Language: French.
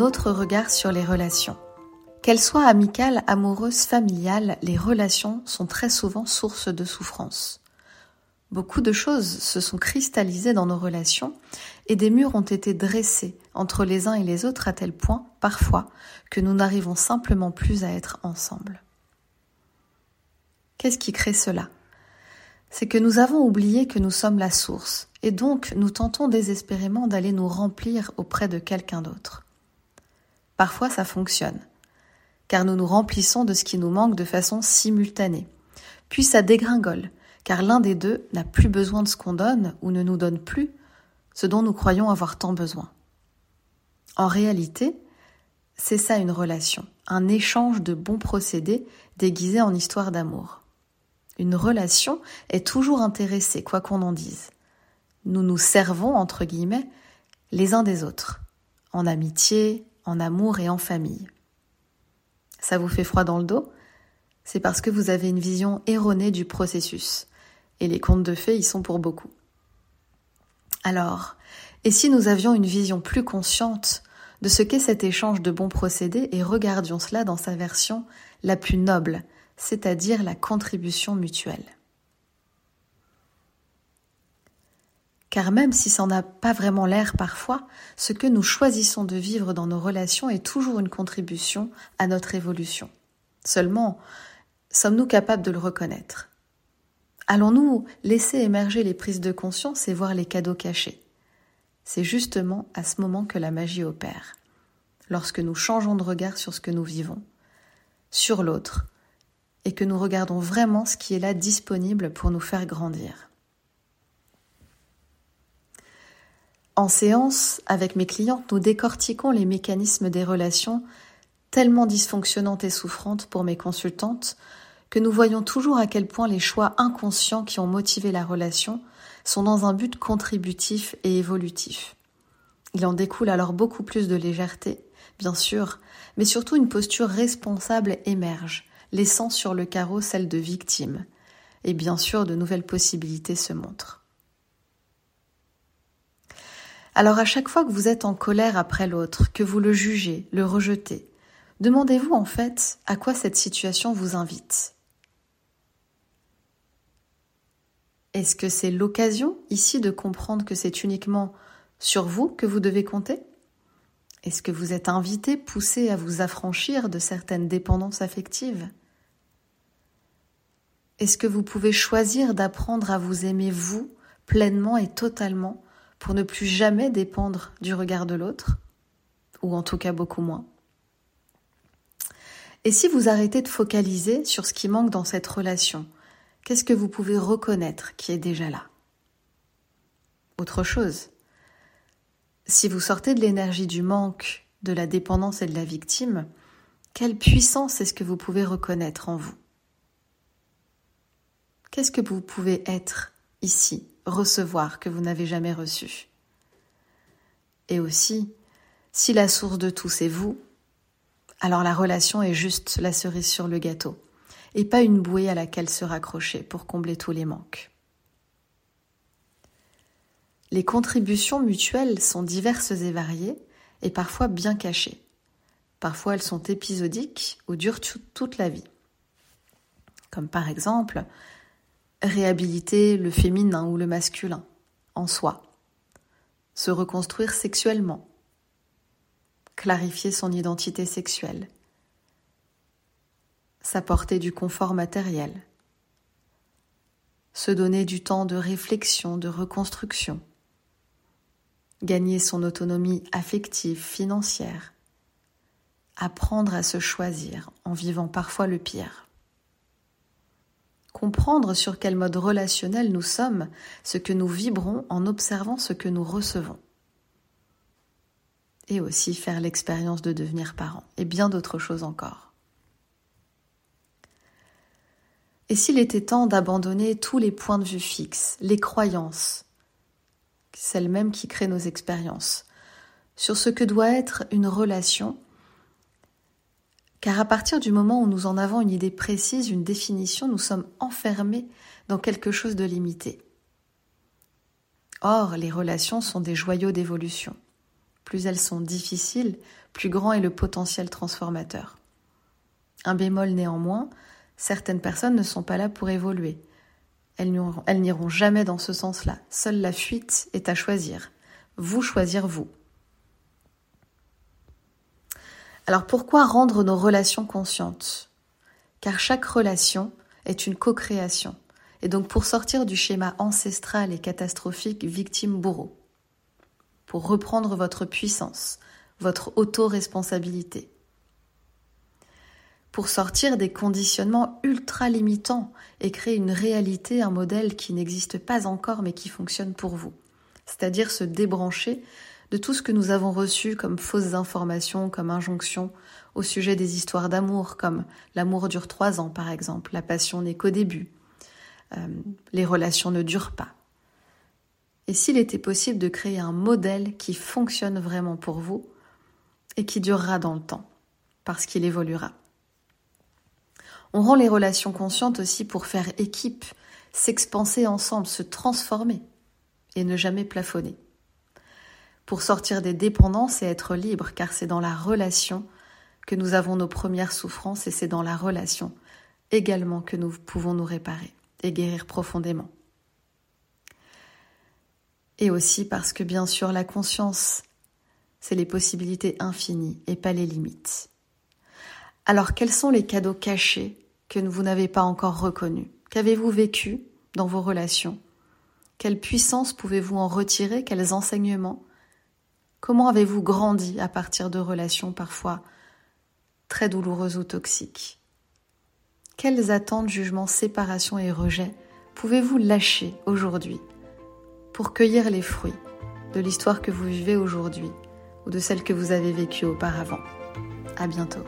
autre regard sur les relations. Qu'elles soient amicales, amoureuses, familiales, les relations sont très souvent source de souffrance. Beaucoup de choses se sont cristallisées dans nos relations et des murs ont été dressés entre les uns et les autres à tel point, parfois, que nous n'arrivons simplement plus à être ensemble. Qu'est-ce qui crée cela? C'est que nous avons oublié que nous sommes la source et donc nous tentons désespérément d'aller nous remplir auprès de quelqu'un d'autre. Parfois ça fonctionne, car nous nous remplissons de ce qui nous manque de façon simultanée. Puis ça dégringole, car l'un des deux n'a plus besoin de ce qu'on donne ou ne nous donne plus ce dont nous croyons avoir tant besoin. En réalité, c'est ça une relation, un échange de bons procédés déguisés en histoire d'amour. Une relation est toujours intéressée, quoi qu'on en dise. Nous nous servons, entre guillemets, les uns des autres, en amitié, en amour et en famille. Ça vous fait froid dans le dos? C'est parce que vous avez une vision erronée du processus. Et les contes de fées y sont pour beaucoup. Alors, et si nous avions une vision plus consciente de ce qu'est cet échange de bons procédés et regardions cela dans sa version la plus noble, c'est-à-dire la contribution mutuelle? Car même si ça n'a pas vraiment l'air parfois, ce que nous choisissons de vivre dans nos relations est toujours une contribution à notre évolution. Seulement, sommes-nous capables de le reconnaître? Allons-nous laisser émerger les prises de conscience et voir les cadeaux cachés? C'est justement à ce moment que la magie opère, lorsque nous changeons de regard sur ce que nous vivons, sur l'autre, et que nous regardons vraiment ce qui est là disponible pour nous faire grandir. En séance, avec mes clientes, nous décortiquons les mécanismes des relations tellement dysfonctionnantes et souffrantes pour mes consultantes que nous voyons toujours à quel point les choix inconscients qui ont motivé la relation sont dans un but contributif et évolutif. Il en découle alors beaucoup plus de légèreté, bien sûr, mais surtout une posture responsable émerge, laissant sur le carreau celle de victime. Et bien sûr, de nouvelles possibilités se montrent. Alors à chaque fois que vous êtes en colère après l'autre, que vous le jugez, le rejetez, demandez-vous en fait à quoi cette situation vous invite? Est-ce que c'est l'occasion ici de comprendre que c'est uniquement sur vous que vous devez compter? Est-ce que vous êtes invité, poussé à vous affranchir de certaines dépendances affectives? Est-ce que vous pouvez choisir d'apprendre à vous aimer vous pleinement et totalement pour ne plus jamais dépendre du regard de l'autre Ou en tout cas beaucoup moins. Et si vous arrêtez de focaliser sur ce qui manque dans cette relation Qu'est-ce que vous pouvez reconnaître qui est déjà là? Autre chose. Si vous sortez de l'énergie du manque, de la dépendance et de la victime, quelle puissance est-ce que vous pouvez reconnaître en vous? Qu'est-ce que vous pouvez être ici, recevoir que vous n'avez jamais reçu Et aussi, si la source de tout c'est vous, alors la relation est juste la cerise sur le gâteau et pas une bouée à laquelle se raccrocher pour combler tous les manques. Les contributions mutuelles sont diverses et variées et parfois bien cachées. Parfois elles sont épisodiques ou durent toute la vie. Comme par exemple réhabiliter le féminin ou le masculin en soi, se reconstruire sexuellement, clarifier son identité sexuelle, s'apporter du confort matériel, se donner du temps de réflexion, de reconstruction, gagner son autonomie affective, financière, apprendre à se choisir en vivant parfois le pire. Comprendre sur quel mode relationnel nous sommes, ce que nous vibrons en observant ce que nous recevons. Et aussi faire l'expérience de devenir parent, et bien d'autres choses encore. Et s'il était temps d'abandonner tous les points de vue fixes, les croyances, celles mêmes qui créent nos expériences, sur ce que doit être une relation, car à partir du moment où nous en avons une idée précise, une définition, nous sommes enfermés dans quelque chose de limité. Or, les relations sont des joyaux d'évolution. plus elles sont difficiles, plus grand est le potentiel transformateur. Un bémol néanmoins, certaines personnes ne sont pas là pour évoluer. Elles n'iront jamais dans ce sens-là. Seule la fuite est à choisir. Vous choisir vous. Alors pourquoi rendre nos relations conscientes? Car chaque relation est une co-création. Et donc pour sortir du schéma ancestral et catastrophique victime-bourreau, pour reprendre votre puissance, votre auto-responsabilité, pour sortir des conditionnements ultra limitants et créer une réalité, un modèle qui n'existe pas encore mais qui fonctionne pour vous. C'est-à-dire se débrancher de tout ce que nous avons reçu comme fausses informations, comme injonctions au sujet des histoires d'amour, comme l'amour dure trois ans par exemple, la passion n'est qu'au début, euh, les relations ne durent pas. Et s'il était possible de créer un modèle qui fonctionne vraiment pour vous et qui durera dans le temps, parce qu'il évoluera. On rend les relations conscientes aussi pour faire équipe, s'expanser ensemble, se transformer et ne jamais plafonner. Pour sortir des dépendances et être libre, car c'est dans la relation que nous avons nos premières souffrances et c'est dans la relation également que nous pouvons nous réparer et guérir profondément. Et aussi parce que bien sûr la conscience, c'est les possibilités infinies et pas les limites. Alors quels sont les cadeaux cachés que vous n'avez pas encore reconnus? Qu'avez-vous vécu dans vos relations? Quelle puissance pouvez-vous en retirer? Quels enseignements Comment avez-vous grandi à partir de relations parfois très douloureuses ou toxiques? Quelles attentes, jugements, séparation et rejet pouvez-vous lâcher aujourd'hui pour cueillir les fruits de l'histoire que vous vivez aujourd'hui ou de celle que vous avez vécue auparavant? À bientôt.